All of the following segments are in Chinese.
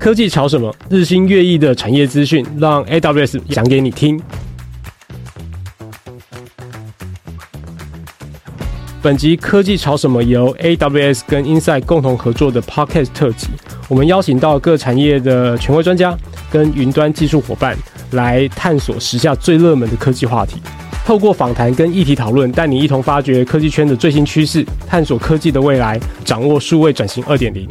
科技潮什么？日新月异的产业资讯，让 AWS 讲给你听。本集科技潮什么由 AWS 跟 Insight 共同合作的 Podcast 特辑，我们邀请到各产业的权威专家跟云端技术伙伴来探索时下最热门的科技话题。透过访谈跟议题讨论，带你一同发掘科技圈的最新趋势，探索科技的未来，掌握数位转型二点零。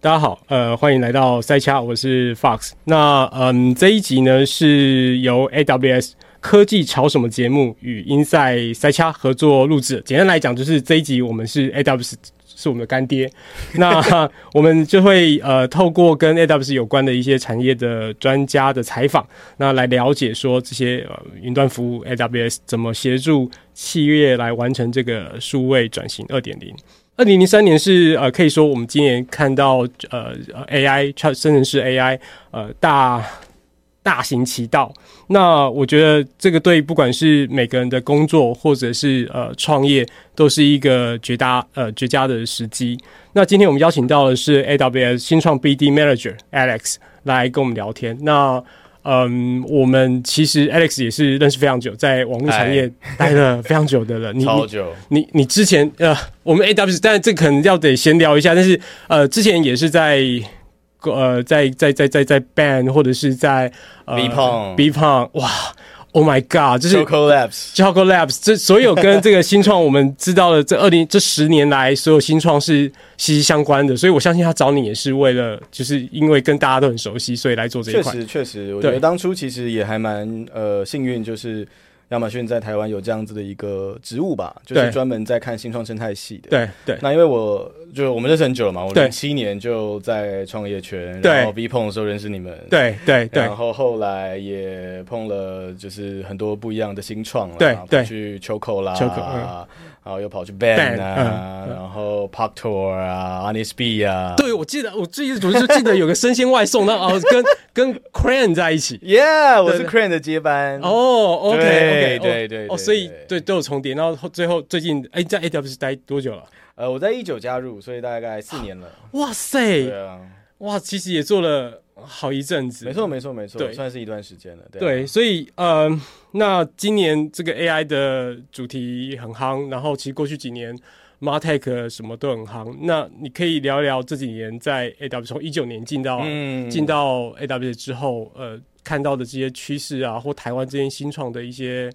大家好，呃，欢迎来到塞掐，我是 Fox。那嗯，这一集呢是由 AWS 科技潮什么节目与 Insight 塞掐合作录制。简单来讲，就是这一集我们是 AWS。是我们的干爹，那我们就会呃透过跟 AWS 有关的一些产业的专家的采访，那来了解说这些呃云端服务 AWS 怎么协助企业来完成这个数位转型二点零。二零零三年是呃可以说我们今年看到呃 AI 生成式 AI 呃大。大行其道，那我觉得这个对不管是每个人的工作或者是呃创业，都是一个绝大呃绝佳的时机。那今天我们邀请到的是 AWS 新创 BD Manager Alex 来跟我们聊天。那嗯，我们其实 Alex 也是认识非常久，在网络产业待了非常久的人。超久。你你，你之前呃，我们 AWS，但这可能要得闲聊一下。但是呃，之前也是在。呃，在在在在在 Band 或者是在呃 BPON BPON 哇，Oh my God，就是 Choco Labs，Choco Labs，这所有跟这个新创我们知道的这二零这十年来所有新创是息息相关的，所以我相信他找你也是为了，就是因为跟大家都很熟悉，所以来做这一块。确实确实，我觉得当初其实也还蛮呃幸运，就是。亚马逊在台湾有这样子的一个职务吧，就是专门在看新创生态系的。对对。那因为我就我们认识很久了嘛，我零七年就在创业圈，然后 BPON 的时候认识你们。对对对。然后后来也碰了，就是很多不一样的新创了。对对。去 Choco 啦。Choco。然后又跑去 Band 啊，然后 park tor 啊，Honestbee 啊。对，我记得我最近总是记得有个生鲜外送，那哦 跟跟 Crane 在一起。Yeah，我是 Crane 的接班。哦，OK，OK，对对。哦，所以对都有重叠。然后最后最近哎，在 AWS 待多久了？呃，我在一九加入，所以大概四年了。哇塞！对啊，哇，其实也做了。好一阵子，没错没错没错，对，算是一段时间了。对，对，所以呃，那今年这个 AI 的主题很夯，然后其实过去几年 MarTech 什么都很夯。那你可以聊聊这几年在 AWS 从一九年进到进、嗯、到 AWS 之后，呃，看到的这些趋势啊，或台湾这边新创的一些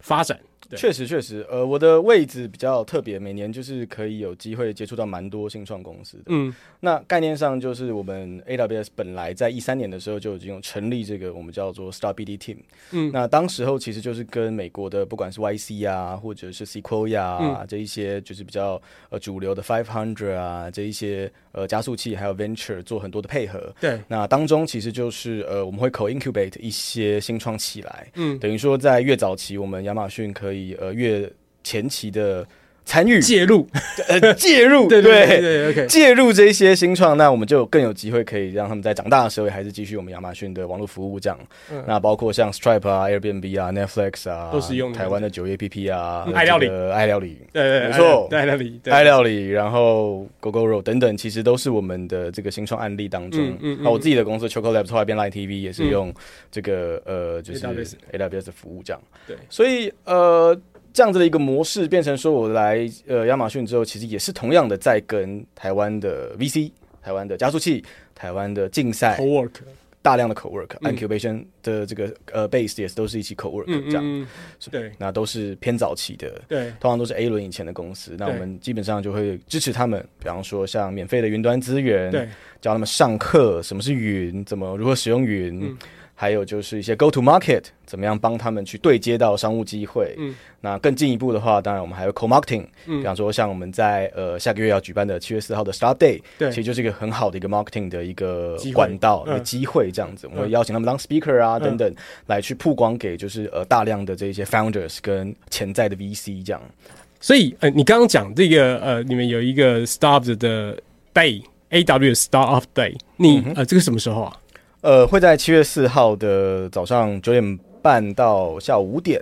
发展。确实确实，呃，我的位置比较特别，每年就是可以有机会接触到蛮多新创公司的。嗯，那概念上就是我们 AWS 本来在一三年的时候就已经有成立这个我们叫做 Start BD Team。嗯，那当时候其实就是跟美国的不管是 YC 啊，或者是 Sequoia 啊、嗯、这一些就是比较呃主流的 Five Hundred 啊这一些呃加速器还有 Venture 做很多的配合。对，那当中其实就是呃我们会 Co-incubate 一些新创起来。嗯，等于说在越早期，我们亚马逊可可以。呃，越前期的参与。介入，呃，介入，对对对介入这些新创，那我们就更有机会可以让他们在长大的时候，还是继续我们亚马逊的网络服务这样。嗯、那包括像 Stripe 啊、Airbnb 啊、Netflix 啊，都是用台湾的九业 APP 啊，爱料理，爱料理，对对，没错，爱料理，爱料理，然后 Gogoro 等等，其实都是我们的这个新创案例当中。嗯嗯，那我自己的公司 Choco Labs 后来变 Line TV 也是用这个呃，就是 AWS 的服务这样。对，所以呃。这样子的一个模式，变成说我来呃亚马逊之后，其实也是同样的在跟台湾的 VC、台湾的加速器、台湾的竞赛大量的 co-work、嗯、incubation 的这个呃 base 也是都是一起 co-work 这样，嗯嗯。对，那都是偏早期的，对，通常都是 A 轮以前的公司，那我们基本上就会支持他们，比方说像免费的云端资源，对，教他们上课，什么是云，怎么如何使用云。嗯还有就是一些 go to market，怎么样帮他们去对接到商务机会？嗯，那更进一步的话，当然我们还有 co marketing，嗯，比方说像我们在呃下个月要举办的七月四号的 Start Day，对，其实就是一个很好的一个 marketing 的一个管道、一个机会，这样子，嗯、我们会邀请他们当 speaker 啊、嗯、等等，来去曝光给就是呃大量的这些 founders 跟潜在的 VC 这样。所以呃，你刚刚讲这个呃，你们有一个 Start 的 Day，AWS Start Day，你、嗯、呃这个什么时候啊？呃，会在七月四号的早上九点半到下午五点，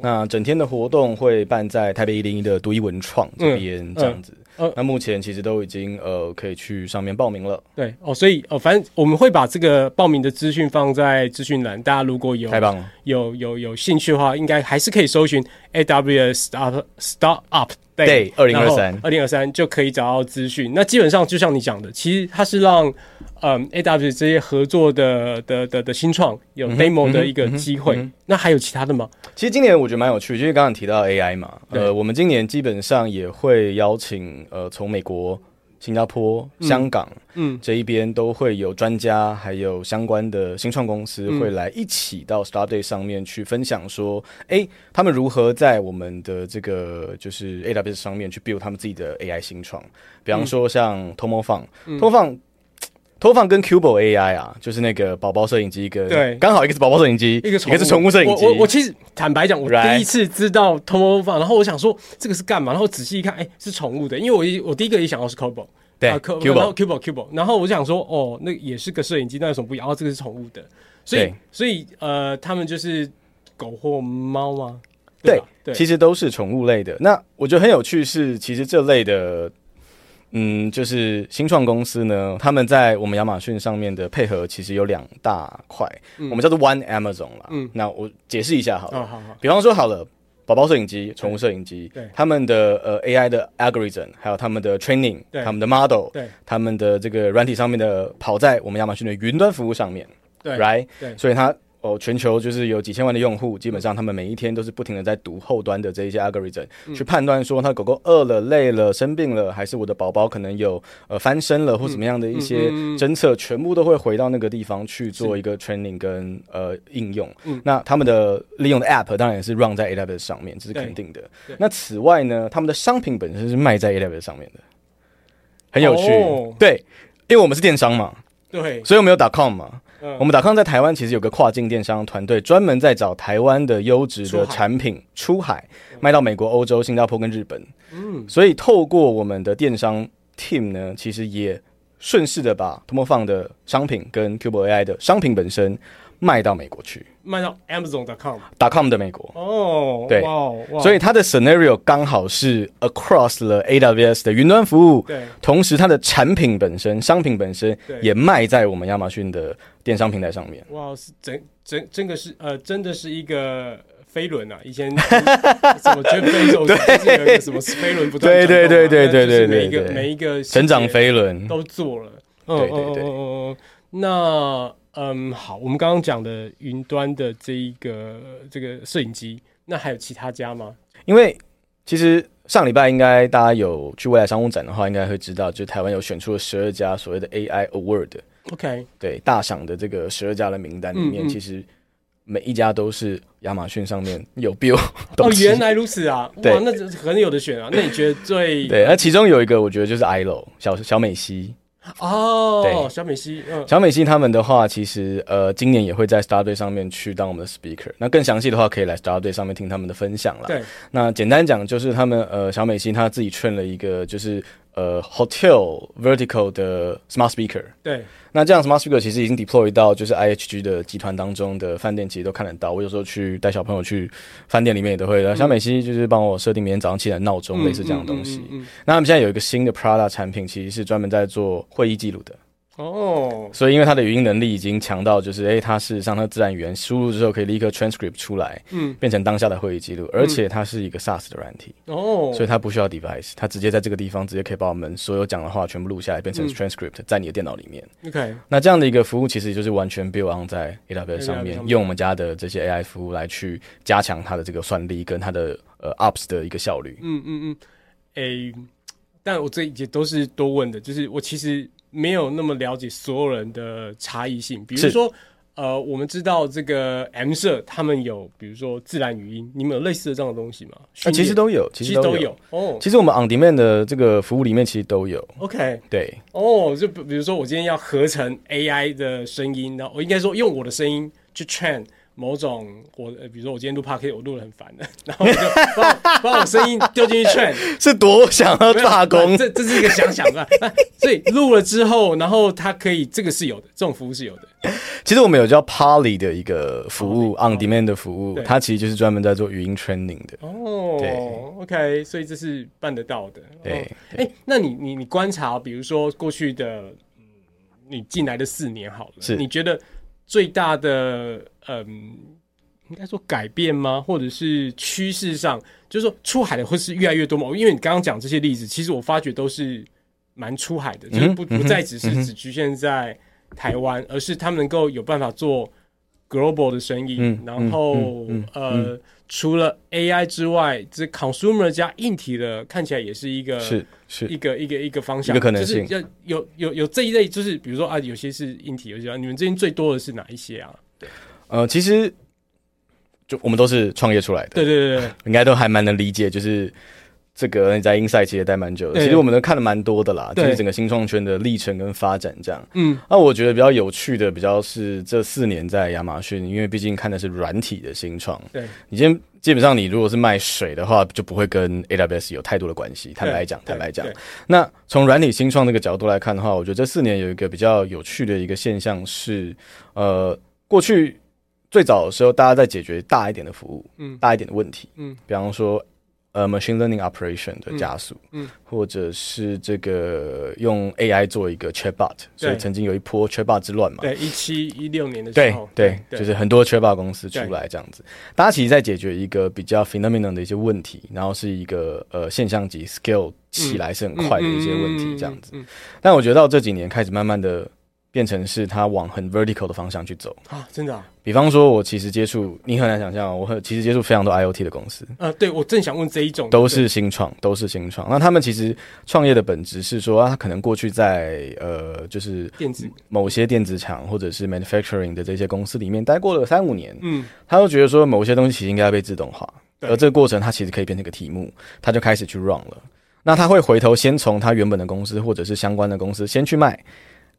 那整天的活动会办在台北一零一的独一文创这边，这样子。嗯嗯呃，那目前其实都已经呃可以去上面报名了。对哦，所以哦，反正我们会把这个报名的资讯放在资讯栏，大家如果有太棒了，有有有兴趣的话，应该还是可以搜寻 AWS Start Startup Day 二零二三二零二三就可以找到资讯。那基本上就像你讲的，其实它是让嗯 AWS 这些合作的的的的新创有 demo 的一个机会。嗯嗯嗯嗯、那还有其他的吗？其实今年我觉得蛮有趣，就是刚刚提到 AI 嘛，呃，我们今年基本上也会邀请呃从美国。新加坡、香港，嗯，这一边都会有专家，还有相关的新创公司会来一起到 Startup Day 上面去分享，说，哎、欸，他们如何在我们的这个就是 AWS 上面去 build 他们自己的 AI 新创，比方说像 Tomofun，Tomofun。Tomofun 跟 Cubo AI 啊，就是那个宝宝摄影机，一个对，刚好一个是宝宝摄影机，一个是宠物摄影机。我我其实坦白讲，我第一次知道 Tomofun，然后我想说这个是干嘛，然后仔细一看，哎、欸，是宠物的，因为我一我第一个也想到是 Cubo，对、啊、Cubo，然后 Cubo Cubo，然后我想说，哦，那也是个摄影机，那有什么不一样？哦这个是宠物的，所以所以呃，他们就是狗或猫吗？对，对，其实都是宠物类的。那我觉得很有趣是，其实这类的。嗯，就是新创公司呢，他们在我们亚马逊上面的配合其实有两大块，嗯，我们叫做 One Amazon 啦。嗯，那我解释一下好了。哦，好好。比方说好了，宝宝摄影机、宠物摄影机，对，他们的呃 AI 的 algorithm，还有他们的 training，对，他们的 model，对，他们的这个软体上面的跑在我们亚马逊的云端服务上面，对，right，对，所以它。哦，全球就是有几千万的用户，基本上他们每一天都是不停的在读后端的这一些 algorithm，嗯、去判断说他狗狗饿了、累了、生病了，还是我的宝宝可能有呃翻身了或怎么样的一些侦测，全部都会回到那个地方去做一个 training 跟呃应用。嗯、那他们的利用的 app 当然也是 run 在 AWS 上面，这是肯定的。那此外呢，他们的商品本身是卖在 AWS 上面的，很有趣。哦、对，因为我们是电商嘛，对，所以我们有 .com 嘛。嗯、我们达康在台湾其实有个跨境电商团队，专门在找台湾的优质的产品出海，卖到美国、欧洲、新加坡跟日本。嗯，所以透过我们的电商 team 呢，其实也顺势的把 Tomofun 的商品跟 Cubo AI 的商品本身。卖到美国去，卖到 Amazon.com .com 的美国。哦，对，所以它的 scenario 刚好是 across 了 AWS 的云端服务，对，同时它的产品本身、商品本身也卖在我们亚马逊的电商平台上面。哇，是真真真的是呃，真的是一个飞轮啊！以前 什么 Jeff Bezos 对，有一个什么飞轮不断对对对对对对对，每一个每一个成长飞轮。都做了，对对对，那。嗯，好，我们刚刚讲的云端的这一个这个摄影机，那还有其他家吗？因为其实上礼拜应该大家有去未来商务展的话，应该会知道，就台湾有选出了十二家所谓的 AI Award。OK，对，大赏的这个十二家的名单里面，嗯嗯，其实每一家都是亚马逊上面有 build 哦，原来如此啊！哇，对那很有的选啊。那你觉得最对？那其中有一个，我觉得就是 ILO 小小美西。哦，小美西，嗯，小美西他们的话，其实呃，今年也会在 Startup Day 上面去当我们的 speaker。那更详细的话，可以来 Startup Day 上面听他们的分享了。对，那简单讲就是他们呃，小美西他自己 train 了一个就是。呃，hotel vertical 的 smart speaker，对，那这样 smart speaker 其实已经 deploy 到就是 IHG 的集团当中的饭店，其实都看得到。我有时候去带小朋友去饭店里面也都会，嗯、小美西就是帮我设定每天早上起来闹钟，类似这样的东西。那他们现在有一个新的 Prada 产品，其实是专门在做会议记录的。哦，oh. 所以因为它的语音能力已经强到，就是诶，它事实上它自然语言输入之后可以立刻 transcript 出来，嗯，变成当下的会议记录，而且它是一个 SaaS 的软体，哦，oh. 所以它不需要 device，它直接在这个地方直接可以把我们所有讲的话全部录下来，变成 transcript 在你的电脑里面。OK，那这样的一个服务其实就是完全 build on 在 AWS 上面，用我们家的这些 AI 服务来去加强它的这个算力跟它的呃 ops 的一个效率。嗯嗯嗯，诶，但我这一节都是多问的，就是我其实。没有那么了解所有人的差异性，比如说，呃，我们知道这个 M 社他们有，比如说自然语音，你们有类似的这样的东西吗？啊，其实都有，其实都有，哦。其实我们 On Demand 的这个服务里面其实都有。OK，对，哦，就比如说我今天要合成 AI 的声音，然后我应该说用我的声音去 train 某种我，比如说我今天录 podcast 我录得很烦的，然后我就把把我声音丢进去劝，是多想要罢工？这这是一个想想吧。所以录了之后，然后它可以这个是有的，这种服务是有的。其实我们有叫 Poly 的一个服务，On Demand 的服务，它其实就是专门在做语音 training 的。哦，对，OK，所以这是办得到的。对，哎，那你你你观察，比如说过去的，你进来的四年好了，是你觉得？最大的嗯，应该说改变吗？或者是趋势上，就是说出海的会是越来越多吗？因为你刚刚讲这些例子，其实我发觉都是蛮出海的，就是不不再只是只局限在台湾，而是他们能够有办法做 global 的生意，然后呃。除了 AI 之外，这 consumer 加硬体的看起来也是一个是是一个一个一个方向，一个可能性。就是要有有有这一类，就是比如说啊，有些是硬体，有些你们这边最多的是哪一些啊？对，呃，其实就我们都是创业出来的，对对对对，应该都还蛮能理解，就是。这个你在 Insight 其实待蛮久的，其实我们都看了蛮多的啦，就是整个新创圈的历程跟发展这样。嗯，那我觉得比较有趣的，比较是这四年在亚马逊，因为毕竟看的是软体的新创。对，你今天基本上你如果是卖水的话，就不会跟 AWS 有太多的关系。坦白讲，坦白讲。那从软体新创这个角度来看的话，我觉得这四年有一个比较有趣的一个现象是，呃，过去最早的时候大家在解决大一点的服务，嗯，大一点的问题，嗯，比方说。呃，machine learning operation 的加速，嗯，嗯或者是这个用 AI 做一个 chatbot，所以曾经有一波 chatbot 之乱嘛。对，一七一六年的时候，对对，对就是很多 chatbot 公司出来这样子，大家其实在解决一个比较 phenomenon 的一些问题，然后是一个呃现象级 scale 起来是很快的一些问题这样子。但我觉得到这几年开始慢慢的。变成是他往很 vertical 的方向去走啊，真的啊。比方说，我其实接触，你很难想象，我很其实接触非常多 IoT 的公司。呃，对，我正想问这一种，都是新创，都是新创。那他们其实创业的本质是说，他可能过去在呃，就是电子某些电子厂或者是 manufacturing 的这些公司里面待过了三五年，嗯，他都觉得说某些东西其实应该要被自动化，而这个过程他其实可以变成一个题目，他就开始去 run 了。那他会回头先从他原本的公司或者是相关的公司先去卖。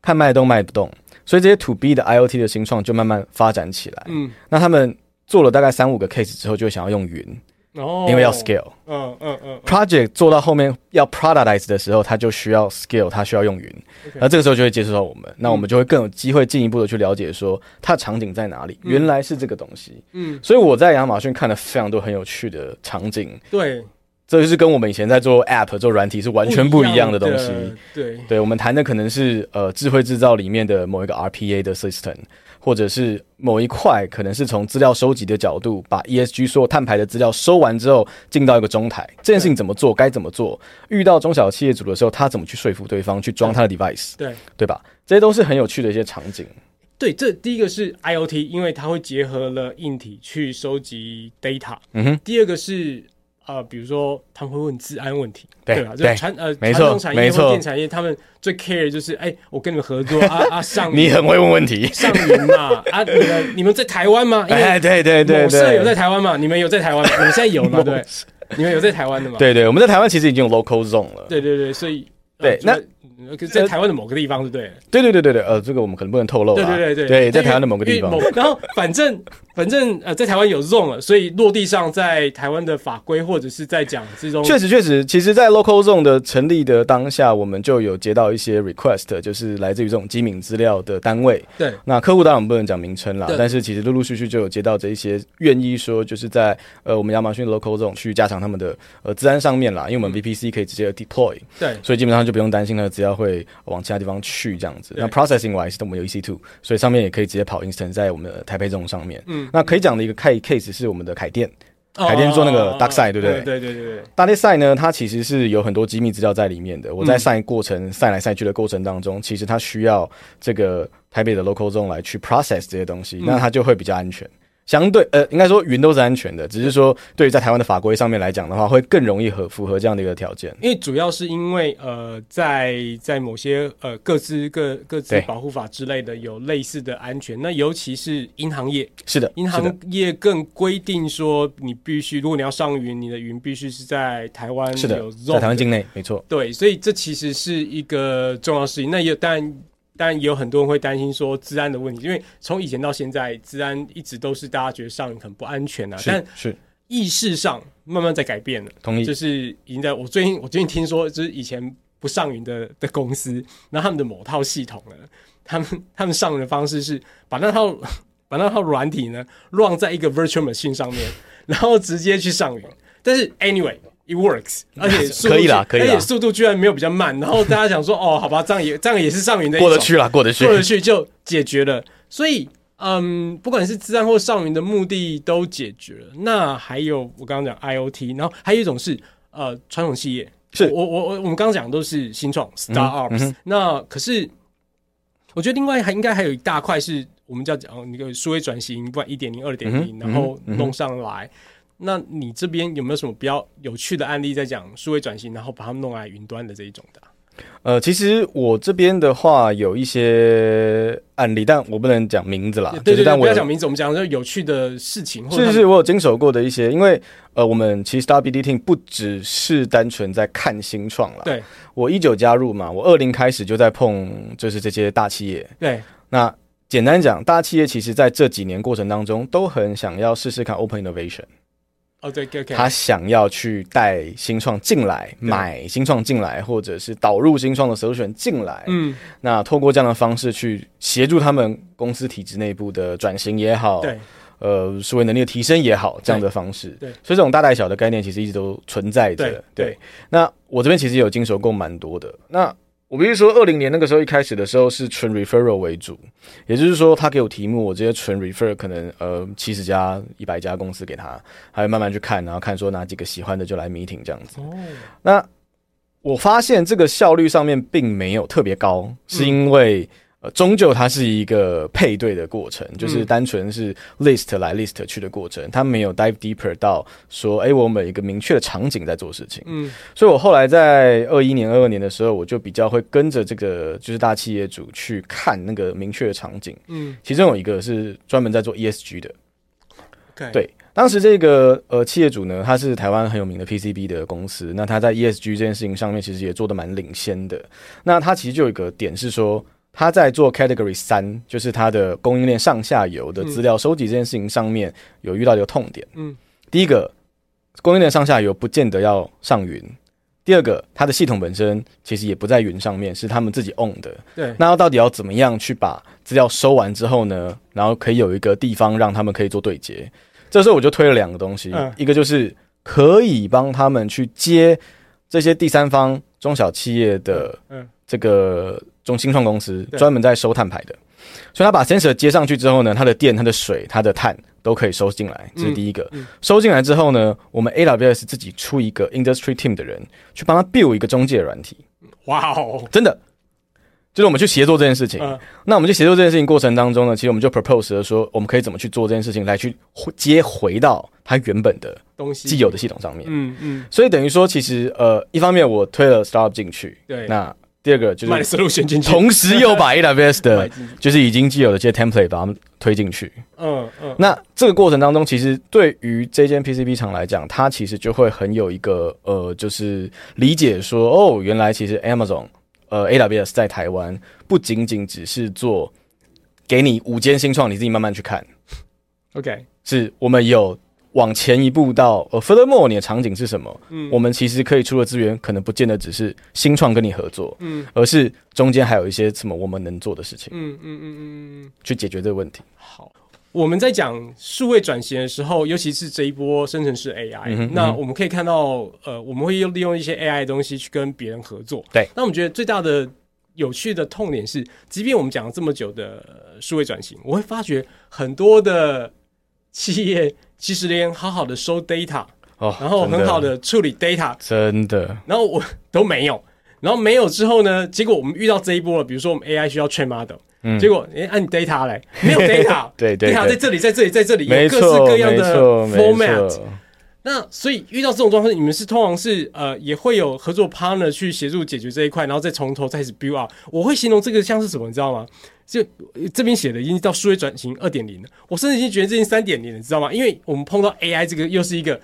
看卖动卖不动，所以这些 to B 的 IoT 的新创就慢慢发展起来。嗯，那他们做了大概三五个 case 之后，就想要用云，哦，因为要 scale。嗯嗯嗯。Project 做到后面要 productize 的时候，它就需要 scale，它需要用云。而这个时候就会接触到我们，那我们就会更有机会进一步的去了解说它的场景在哪里。原来是这个东西。嗯，所以我在亚马逊看了非常多很有趣的场景。对。这就是跟我们以前在做 App 做软体是完全不一样的东西。对对，我们谈的可能是呃智慧制造里面的某一个 RPA 的 system，或者是某一块可能是从资料收集的角度，把 ESG 所有碳排的资料收完之后，进到一个中台，这件事情怎么做，该怎么做？遇到中小企业主的时候，他怎么去说服对方去装他的 device？对对吧？这些都是很有趣的一些场景。对，这第一个是 IoT，因为它会结合了硬体去收集 data。嗯哼。第二个是。呃，比如说他们会问治安问题，对吧？就传呃传统产业或电产业，他们最 care 就是，哎，我跟你们合作啊啊上，你很会问问题，上云嘛啊，你们你们在台湾吗？哎，对对对，某社有在台湾嘛？你们有在台湾？你们现在有吗？对，你们有在台湾的吗？对对，我们在台湾其实已经有 local zone 了。对对对，所以对那。在台湾的某个地方，对不对，对对对对对，呃，这个我们可能不能透露。对对对对，对，在台湾的某个地方。然后反正 反正呃，在台湾有 zone 了，所以落地上在台湾的法规或者是在讲这种。确实确实，其实，在 local zone 的成立的当下，我们就有接到一些 request，就是来自于这种机敏资料的单位。对，那客户当然不能讲名称啦，但是其实陆陆续续就有接到这一些愿意说，就是在呃我们亚马逊 local zone 去加强他们的呃资安上面啦，因为我们 VPC 可以直接 deploy。对，所以基本上就不用担心那个资料会往其他地方去这样子，那 processing wise 我们有 EC two，所以上面也可以直接跑 instance 在我们的台北这种上面。嗯，那可以讲的一个 case 是我们的凯电，凯电做那个 DarkSide，对不对？对对对对。DarkSide 呢，它其实是有很多机密资料在里面的。我在赛过程赛来赛去的过程当中，其实它需要这个台北的 local zone 来去 process 这些东西，那它就会比较安全。相对呃，应该说云都是安全的，只是说对于在台湾的法规上面来讲的话，会更容易合符合这样的一个条件。因为主要是因为呃，在在某些呃各自各各自保护法之类的有类似的安全。那尤其是银行业，是的，银行业更规定说，你必须如果你要上云，你的云必须是在台湾，是的，在台湾境内，没错。对，所以这其实是一个重要事情。那也当然。但也有很多人会担心说治安的问题，因为从以前到现在，治安一直都是大家觉得上云很不安全啊。是但是意识上慢慢在改变了。同意。就是已经在我最近我最近听说，就是以前不上云的的公司，那他们的某套系统呢，他们他们上云的方式是把那套 把那套软体呢 run 在一个 virtual machine 上面，然后直接去上云。但是 anyway。It works，而且 速度可以啦，可以啦，而且速度居然没有比较慢。然后大家想说，哦，好吧，这样也这样也是上云的，过得去了，过得去，过得去就解决了。所以，嗯，不管是自然或上云的目的都解决了。那还有我刚刚讲 IoT，然后还有一种是呃传统企业，是我我我我们刚刚讲的都是新创 startups、嗯。那可是我觉得另外还应该还有一大块是我们叫讲那个数位转型，不管一点零、二点零，然后弄上来。那你这边有没有什么比较有趣的案例在讲数位转型，然后把它们弄来云端的这一种的？呃，其实我这边的话有一些案例，但我不能讲名字啦。对对对，但我不要讲名字，我们讲就有趣的事情。是是，我有经手过的一些，因为呃，我们其实 StartupBD Team 不只是单纯在看新创啦。对，我一九加入嘛，我二零开始就在碰，就是这些大企业。对，那简单讲，大企业其实在这几年过程当中都很想要试试看 Open Innovation。哦，对，okay. 他想要去带新创进来，买新创进来，或者是导入新创的首选进来。嗯，那透过这样的方式去协助他们公司体制内部的转型也好，对，呃，思维能力的提升也好，这样的方式。对，所以这种大带小的概念其实一直都存在着。对，对，那我这边其实有经手过蛮多的。那我比如说，二零年那个时候一开始的时候是纯 referral 为主，也就是说，他给我题目，我直接纯 refer，可能呃七十家、一百家公司给他，还会慢慢去看，然后看说哪几个喜欢的就来 meeting 这样子。哦，那我发现这个效率上面并没有特别高，是因为。呃，终究它是一个配对的过程，就是单纯是 list 来 list 去的过程，它没有 dive deeper 到说，哎，我们有一个明确的场景在做事情。嗯，所以我后来在二一年、二二年的时候，我就比较会跟着这个就是大企业主去看那个明确的场景。嗯，其中有一个是专门在做 ESG 的。对，当时这个呃企业主呢，他是台湾很有名的 PCB 的公司，那他在 ESG 这件事情上面其实也做的蛮领先的。那他其实就有一个点是说。他在做 Category 三，就是他的供应链上下游的资料收集这件事情上面有遇到一个痛点。嗯，第一个，供应链上下游不见得要上云；第二个，它的系统本身其实也不在云上面，是他们自己 own 的。对，那要到底要怎么样去把资料收完之后呢？然后可以有一个地方让他们可以做对接。这时候我就推了两个东西，一个就是可以帮他们去接这些第三方中小企业的这个。中新创公司专门在收碳排的，所以他把 sensor 接上去之后呢，它的电、它的水、它的碳都可以收进来，这是第一个。嗯嗯、收进来之后呢，我们 AWS 自己出一个 industry team 的人去帮他 build 一个中介软体。哇哦，真的，就是我们去协作这件事情。嗯、那我们去协作这件事情过程当中呢，其实我们就 propose 了说，我们可以怎么去做这件事情，来去接回到它原本的东西、既有的系统上面。嗯嗯。所以等于说，其实呃，一方面我推了 startup 进去，对，那。第二个就是同时又把 AWS 的，就是已经既有的这些 template 把它们推进去。嗯嗯。那这个过程当中，其实对于这间 PCB 厂来讲，它其实就会很有一个呃，就是理解说，哦，原来其实 Amazon 呃 AWS 在台湾不仅仅只是做给你五间新创，你自己慢慢去看。OK，是我们有。往前一步到呃，Furthermore，你的场景是什么？嗯，我们其实可以出的资源，可能不见得只是新创跟你合作，嗯，而是中间还有一些什么我们能做的事情，嗯嗯嗯嗯嗯，去解决这个问题。好，我们在讲数位转型的时候，尤其是这一波生成式 AI，嗯，那我们可以看到，呃，我们会用利用一些 AI 的东西去跟别人合作。对，那我们觉得最大的有趣的痛点是，即便我们讲了这么久的数位转型，我会发觉很多的企业。其实连好好的收 data，哦，然后很好的处理 data，真的，然后我都没有，然后没有之后呢，结果我们遇到这一波了，比如说我们 AI 需要 train model，嗯，结果哎，按你 data 来，没有 data，对对，data 在这里，在这里，在这里，有各式各样的 format。那所以遇到这种状况，你们是通常是呃也会有合作 partner 去协助解决这一块，然后再从头开始 build up。我会形容这个像是什么，你知道吗？就这边写的已经到数位转型二点零了，我甚至已经觉得这已经三点零了，你知道吗？因为我们碰到 AI 这个又是一个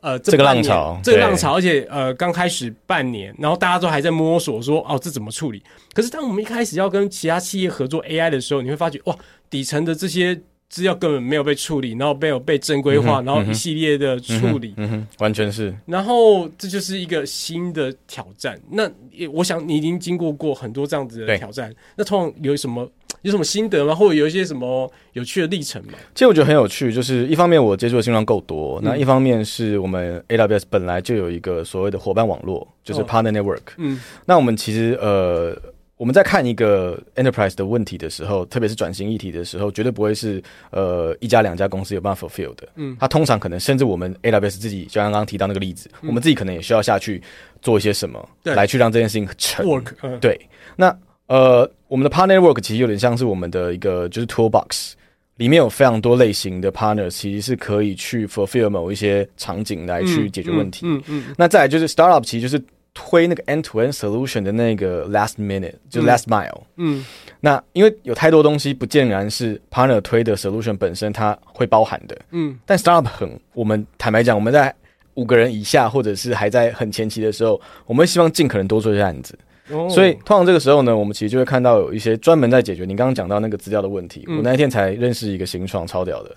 呃这，这个浪潮，这个浪潮，而且呃刚开始半年，然后大家都还在摸索说哦这怎么处理？可是当我们一开始要跟其他企业合作 AI 的时候，你会发觉哇底层的这些。资料根本没有被处理，然后没有被正规化，嗯，然后一系列的处理，嗯嗯，完全是。然后这就是一个新的挑战。那我想你已经经过过很多这样子的挑战，那通常有什么有什么心得吗？或者有一些什么有趣的历程吗？其实我觉得很有趣，就是一方面我接触的新浪够多，嗯，那一方面是我们 AWS 本来就有一个所谓的伙伴网络，就是 Partner Network。嗯，那我们其实呃。我们在看一个 enterprise 的问题的时候，特别是转型议题的时候，绝对不会是呃一家两家公司有办法 fulfill 的。嗯，它通常可能甚至我们 AWS 自己，就像刚刚提到那个例子，嗯，我们自己可能也需要下去做一些什么，来去让这件事情成。Work，嗯，对。那呃，我们的 partner work 其实有点像是我们的一个就是 toolbox，里面有非常多类型的 partners，其实是可以去 fulfill 某一些场景来去解决问题。嗯嗯，嗯，嗯。那再来就是 startup，其实就是。推那个 end-to-end solution 的那个 last minute 就 last mile，嗯，嗯，那因为有太多东西不见然是 partner 推的 solution 本身它会包含的，嗯，但 startup 很，我们坦白讲，我们在五个人以下或者是还在很前期的时候，我们希望尽可能多做一些案子，哦，所以通常这个时候呢，我们其实就会看到有一些专门在解决你刚刚讲到那个资料的问题。嗯，我那一天才认识一个新创超屌的，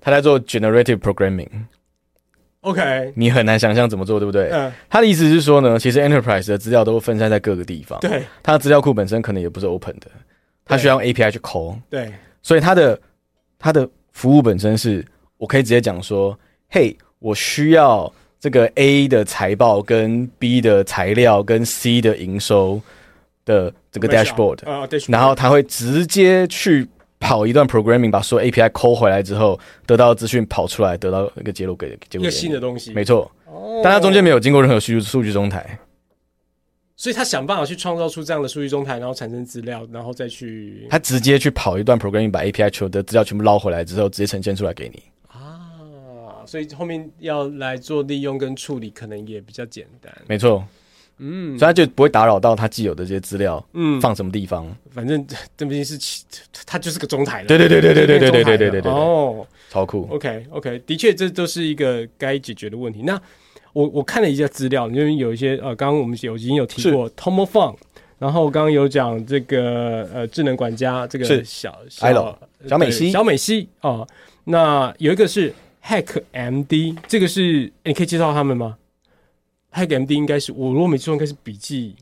他在做 generative programming。OK，你很难想象怎么做，对不对？嗯，他的意思是说呢，其实 enterprise 的资料都分散在各个地方。对，它的资料库本身可能也不是 open 的，它需要用 API 去 call。对，所以它的它的服务本身是，我可以直接讲说，嘿，我需要这个 A 的财报跟 B 的材料跟 C 的营收的这个 dashboard，然后他会直接去。跑一段 programming，把所有 API call 回来之后，得到资讯跑出来，得到一个结论给结果。一个新的东西，没错。哦，但它中间没有经过任何数据数据中台，所以他想办法去创造出这样的数据中台，然后产生资料，然后再去。他直接去跑一段 programming，把 API 求的资料全部捞回来之后，直接呈现出来给你。啊，所以后面要来做利用跟处理，可能也比较简单。没错。嗯，所以他就不会打扰到他既有的这些资料，嗯，放什么地方？反正 这毕竟是他，就是个中台了。对对对对对对对对对对对对。哦，超酷。OK OK，的确这都是一个该解决的问题。那我我看了一下资料，因为有一些呃，刚刚我们有已经有提过 TomoFun，然后刚刚有讲这个呃智能管家，这个小小小美西小美西哦。那有一个是 HackMD，这个是你可以介绍他们吗？HackMD 应该是我如果没记错，应该是笔记。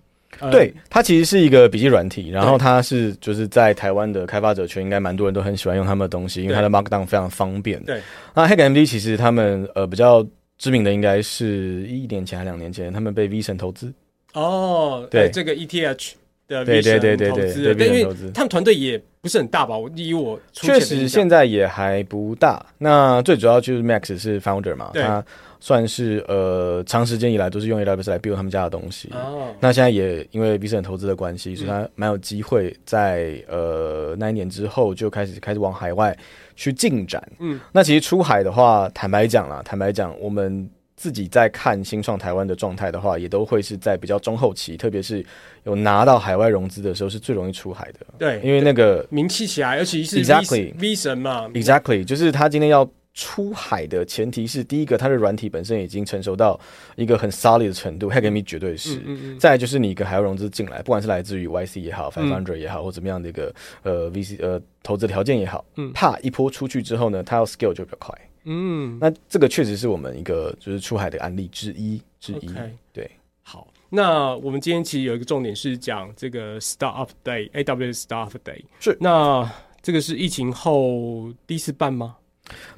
对，它其实是一个笔记软体，然后它是就是在台湾的开发者圈，应该蛮多人都很喜欢用他们的东西，因为它的 Markdown 非常方便。对，那 HackMD 其实他们呃比较知名的，应该是一年前还两年前，他们被 V 神投资。哦，对，这个 ETH 的对对对对对，因为他们团队也不是很大吧？我以我确实现在也还不大。那最主要就是 Max 是 Founder 嘛，他。算是呃长时间以来都是用 AWS 来 build 他们家的东西。哦。那现在也因为 VC 投资的关系，所以他蛮有机会在呃那一年之后就开始开始往海外去进展。嗯。那其实出海的话，坦白讲啦，坦白讲，我们自己在看新创台湾的状态的话，也都会是在比较中后期，特别是有拿到海外融资的时候，是最容易出海的。对。因为那个名气起来，尤其是 Exactly V 神嘛。Exactly，就是他今天要。出海的前提是，第一个，它的软体本身已经成熟到一个很 solid 的程度，HackMD 绝对是。嗯嗯嗯。再就是你一个海外融资进来，不管是来自于 YC 也好，Five Hundred 也好，或怎么样的一个呃 VC 呃投资条件也好，嗯，怕一波出去之后呢，它要 scale 就比较快。嗯，那这个确实是我们一个就是出海的案例之一之一。Okay. 对，好，那我们今天其实有一个重点是讲这个 Startup Day，AWS Startup Day。是，那这个是疫情后第一次办吗？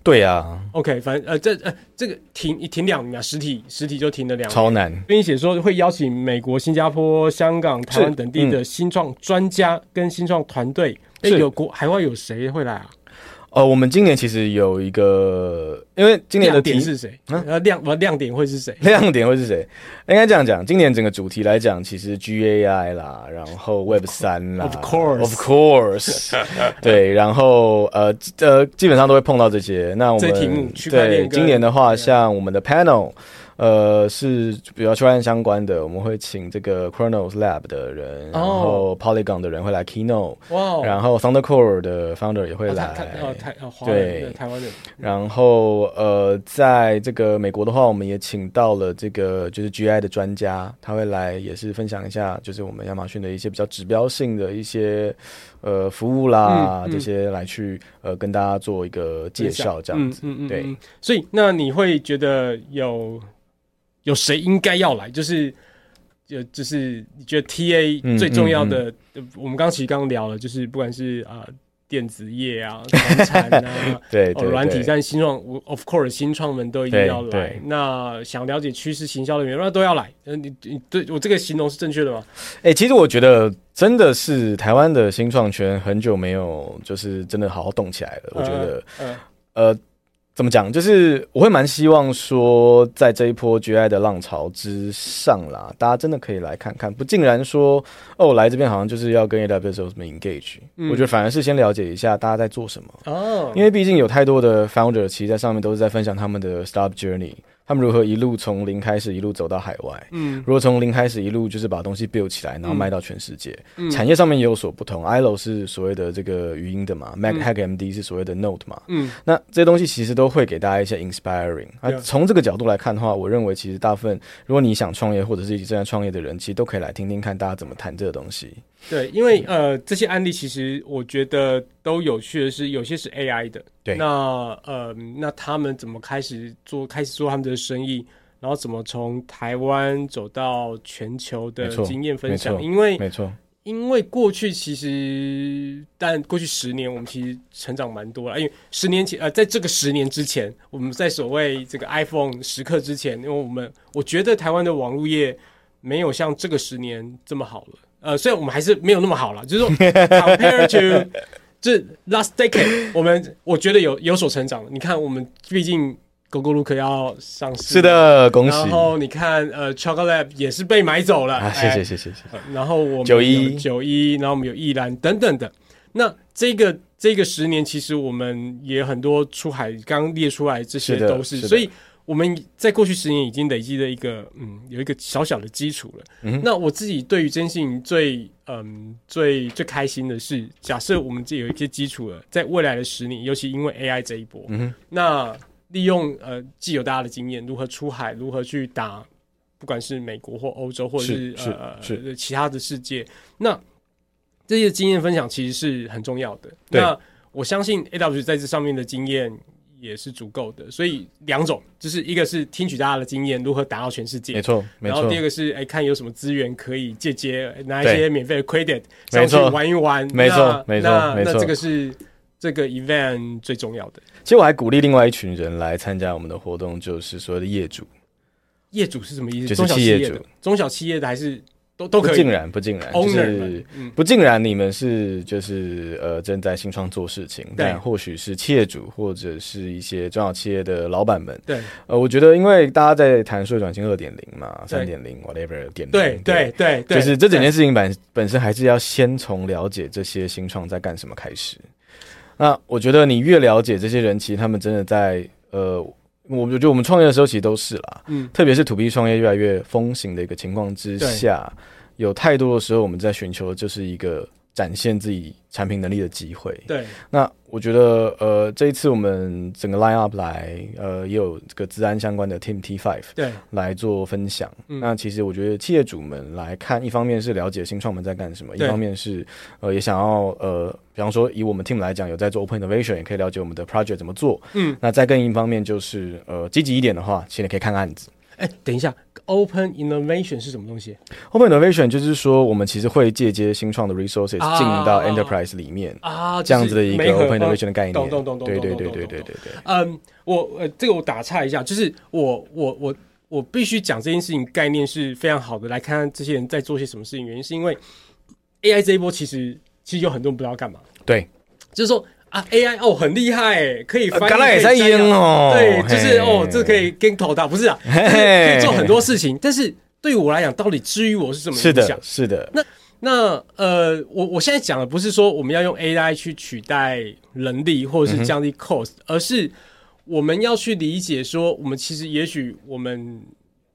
对呀、啊，OK，反正呃，这呃，这个停一停两年，实体实体就停了两年，超难。并且说会邀请美国、新加坡、香港、台湾等地的新创专家跟新创团队。哎、嗯，有国海外有谁会来啊？呃，我们今年其实有一个，因为今年的点是谁？呃、啊，亮亮点会是谁？亮点会是谁？应该这样讲，今年整个主题来讲，其实 GAI 啦，然后 Web 三啦，Of course，Of course，对，然后呃呃，基本上都会碰到这些。那我们对今年的话，像我们的 Panel。呃，是比较区块链相关的，我们会请这个 Chronos Lab 的人，然后 Polygon 的人会来 Keynote，哇，然后 Thunder Core 的 Founder 也会来，哦，台哦，对，台湾人，然后呃，在这个美国的话，我们也请到了这个就是 GI 的专家，他会来也是分享一下，就是我们亚马逊的一些比较指标性的一些呃服务啦，这些来去呃跟大家做一个介绍，这样子，嗯嗯，对，所以那你会觉得有。有谁应该要来？就是，就就是你觉得 TA 最重要的，嗯嗯嗯、我们刚其实刚聊了，就是不管是啊、呃、电子业啊、传产啊，对对，软、哦、体但新创，of course 新创们都一定要来。那想了解趋势、行销的人，那都要来。呃，你你对我这个形容是正确的吗？哎、欸，其实我觉得真的是台湾的新创圈很久没有，就是真的好好动起来了。我觉得，呃。呃怎么讲？就是我会蛮希望说，在这一波 GI 的浪潮之上啦，大家真的可以来看看，不竟然说哦，来这边好像就是要跟 AWS 有什么 engage。嗯，我觉得反而是先了解一下大家在做什么哦，因为毕竟有太多的 founder 其实在上面都是在分享他们的 startup journey。他们如何一路从零开始，一路走到海外？嗯，如果从零开始，一路就是把东西 build 起来，然后卖到全世界。嗯，产业上面也有所不同。ILO 是所谓的这个语音的嘛，嗯，Mac HackMD 是所谓的 Note 嘛。嗯，那这些东西其实都会给大家一些 inspiring。啊，从这个角度来看的话，我认为其实大部分如果你想创业或者是一起正在创业的人，其实都可以来听听看大家怎么谈这个东西。对，因为呃，这些案例其实我觉得都有趣的是，有些是 AI 的。对，那呃，那他们怎么开始做，开始做他们的生意，然后怎么从台湾走到全球的经验分享？因为没错，因为过去其实，但过去十年我们其实成长蛮多了。因为十年前，呃，在这个十年之前，我们在所谓这个 iPhone 时刻之前，因为我们我觉得台湾的网络业没有像这个十年这么好了。呃，虽然我们还是没有那么好了，就是说，compare to 这 last decade，我们我觉得有有所成长。你看，我们毕竟 Gogolook 要上市，是的，恭喜。然后你看，呃，Chocolate 也是被买走了，啊，谢谢谢谢谢谢。然后我们九一九一，然后我们有易兰等等的。那这个这个十年，其实我们也很多出海，刚列出来这些都是，是所以。我们在过去十年已经累积了一个嗯，有一个小小的基础了。嗯，那我自己对于这件事情最嗯最最开心的是，假设我们这有一些基础了，在未来的十年，尤其因为 AI 这一波，嗯，那利用呃既有大家的经验，如何出海，如何去打，不管是美国或欧洲，或者是，是呃是其他的世界，那这些经验分享其实是很重要的。那我相信 AWS 在这上面的经验。也是足够的，所以两种就是一个是听取大家的经验，如何打到全世界，没错。然后第二个是哎、欸，看有什么资源可以借接，拿一些免费的 credit 上去玩一玩，没错，没错，没错。那这个是这个 event 最重要的。其实我还鼓励另外一群人来参加我们的活动，就是所谓的业主。业主是什么意思？就是企业主，中小企业的还是？都都可以，不尽然，不尽然，就是不尽然。你们是就是呃正在新创做事情，但或许是企业主或者是一些中小企业的老板们。对，呃，我觉得因为大家在谈数位转型二点零嘛，三点零，whatever 点零，对对对，就是这整件事情本本身还是要先从了解这些新创在干什么开始。那我觉得你越了解这些人，其实他们真的在呃，我觉得我们创业的时候其实都是啦，嗯，特别是 to B 创业越来越风行的一个情况之下。有太多的时候，我们在寻求的就是一个展现自己产品能力的机会。对，那我觉得，呃，这一次我们整个 line up 来，呃，也有这个资安相关的 Team T Five 对来做分享。嗯。那其实我觉得企业主们来看，一方面是了解新创们在干什么，一方面是呃也想要呃，比方说以我们 team 来讲，有在做 Open Innovation，也可以了解我们的 project 怎么做。嗯。那再更一方面就是呃积极一点的话，其实你可以看案子。哎，等一下，Open Innovation 是什么东西？Open Innovation 就是说，我们其实会借接新创的 resources 进到 enterprise 里面啊，这样子的一个 Open Innovation 的概念。懂懂懂懂，对对对对对对对。嗯，我呃，这个我打岔一下，就是我我我我必须讲这件事情概念是非常好的，来看看这些人在做些什么事情。原因是因为 AI 这一波其实其实有很多人不知道干嘛。对，就是说。啊，AI 哦，很厉害，可以翻译，可以哦。对，就是哦，这可以跟头大，不是啊，可以做很多事情。但是对于我来讲，到底至于我是什么影响？是的，是的。那那呃，我我现在讲的不是说我们要用 AI 去取代人力，或者是降低 cost，、嗯、而是我们要去理解说，我们其实也许我们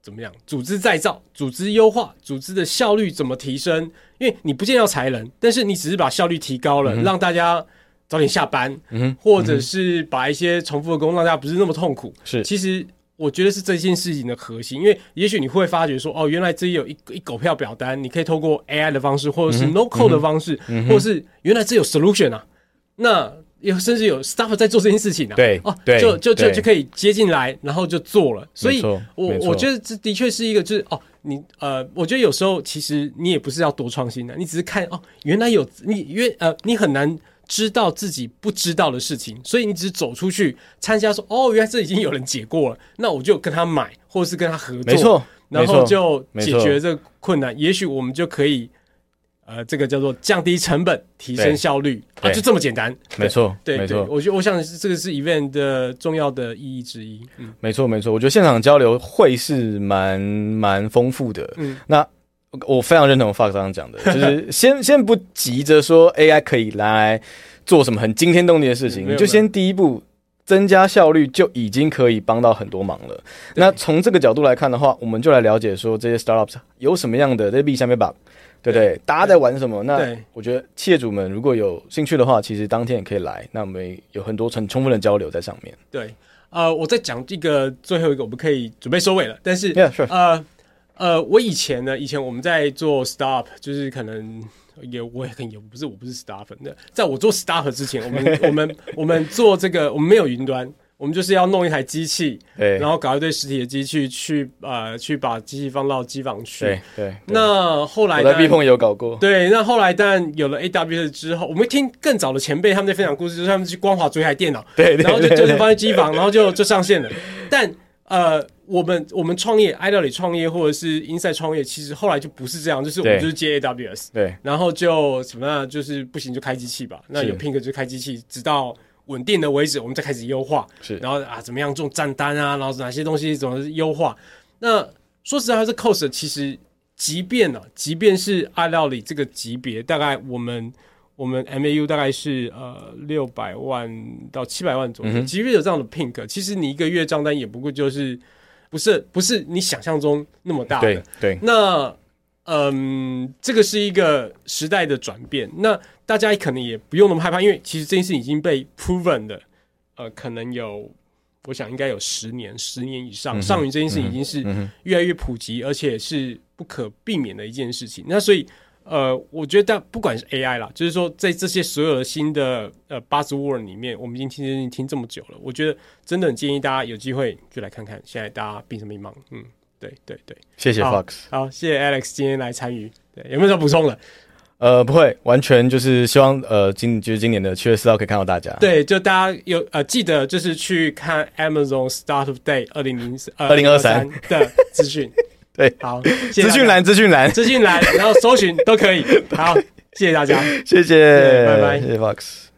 怎么样？组织再造、组织优化、组织的效率怎么提升？因为你不见要裁人，但是你只是把效率提高了，嗯、让大家早点下班，嗯，或者是把一些重复的工作让大家不是那么痛苦。是，其实我觉得是这件事情的核心。因为也许你会发觉说，哦，原来这里有一一狗票表单，你可以透过 AI 的方式，或者是 No Code 的方式，嗯、或者是原来这有 solution 啊，那。有甚至有 staff 在做这件事情啊，对，哦，就就就就可以接进来，然后就做了。所以，我我觉得这的确是一个，就是哦，你呃，我觉得有时候其实你也不是要多创新的，你只是看哦，原来有你原呃，你很难知道自己不知道的事情，所以你只是走出去参加说，哦，原来这已经有人解过了，那我就跟他买，或者是跟他合作，没错，然后就解决这个困难，也许我们就可以。呃，这个叫做降低成本、提升效率啊，就这么简单。没错，对，没错。我觉得，我想这个是 event 的重要的意义之一。嗯，没错，没错。我觉得现场交流会是蛮蛮丰富的。嗯，那我非常认同 Fox 刚刚讲的，就是先先不急着说 AI 可以来做什么很惊天动地的事情，你就先第一步增加效率，就已经可以帮到很多忙了。那从这个角度来看的话，我们就来了解说这些 startups 有什么样的在 B 下面吧。对对，大家在玩什么？那我觉得企业主们如果有兴趣的话，其实当天也可以来。那我们有很多很充分的交流在上面。对，呃，我再讲一个最后一个，我们可以准备收尾了。但是，yeah, sure. 呃呃，我以前呢，以前我们在做 startup，就是可能也我也很也不是我不是 startup 的，在我做 startup 之前，我们 我们我们做这个，我们没有云端。我们就是要弄一台机器，对，然后搞一堆实体的机器去呃去把机器放到机房去。对对。那后来我在 B 碰也有搞过。对，那后来但有了 AWS 之后，我们听更早的前辈他们在分享故事，就是他们去光华追一台电脑，对，然后就就是放在机房，然后就就上线了。但呃，我们我们创业，Idaly 创业或者是 Insight 创业，其实后来就不是这样，就是我们就是接 AWS，对，然后就什么样，就是不行就开机器吧。那有 pink 就开机器，直到。稳定的为止，我们再开始优化。是，然后啊，怎么样做账单啊？然后哪些东西怎么优化？那说实在话，这 cost 其实，即便呢、啊，即便是 Idaly 这个级别，大概我们我们 MAU 大概是呃六百万到七百万左右。嗯、即便有这样的 pink，其实你一个月账单也不过就是不是不是你想象中那么大的。对，对那。嗯，这个是一个时代的转变。那大家可能也不用那么害怕，因为其实这件事已经被 proven 的。呃，可能有，我想应该有十年、十年以上。嗯、上云这件事已经是越来越普及，而且是不可避免的一件事情。那所以，呃，我觉得不管是 AI 啦，就是说在这些所有的新的呃 buzzword 里面，我们已经听听听这么久了，我觉得真的很建议大家有机会就来看看，现在大家兵什么忙？嗯。对对对，谢谢 Fox，好，谢谢 Alex 今天来参与。对，有没有什么补充的？呃，不会，完全就是希望呃，今就是今年的七月四号可以看到大家。对，就大家有呃，记得就是去看 Amazon Start of Day 二零零二零二三的资讯。对，好，资讯栏，资讯栏，资讯栏，然后搜寻都可以。好，谢谢大家，谢谢，拜拜，谢谢 Fox。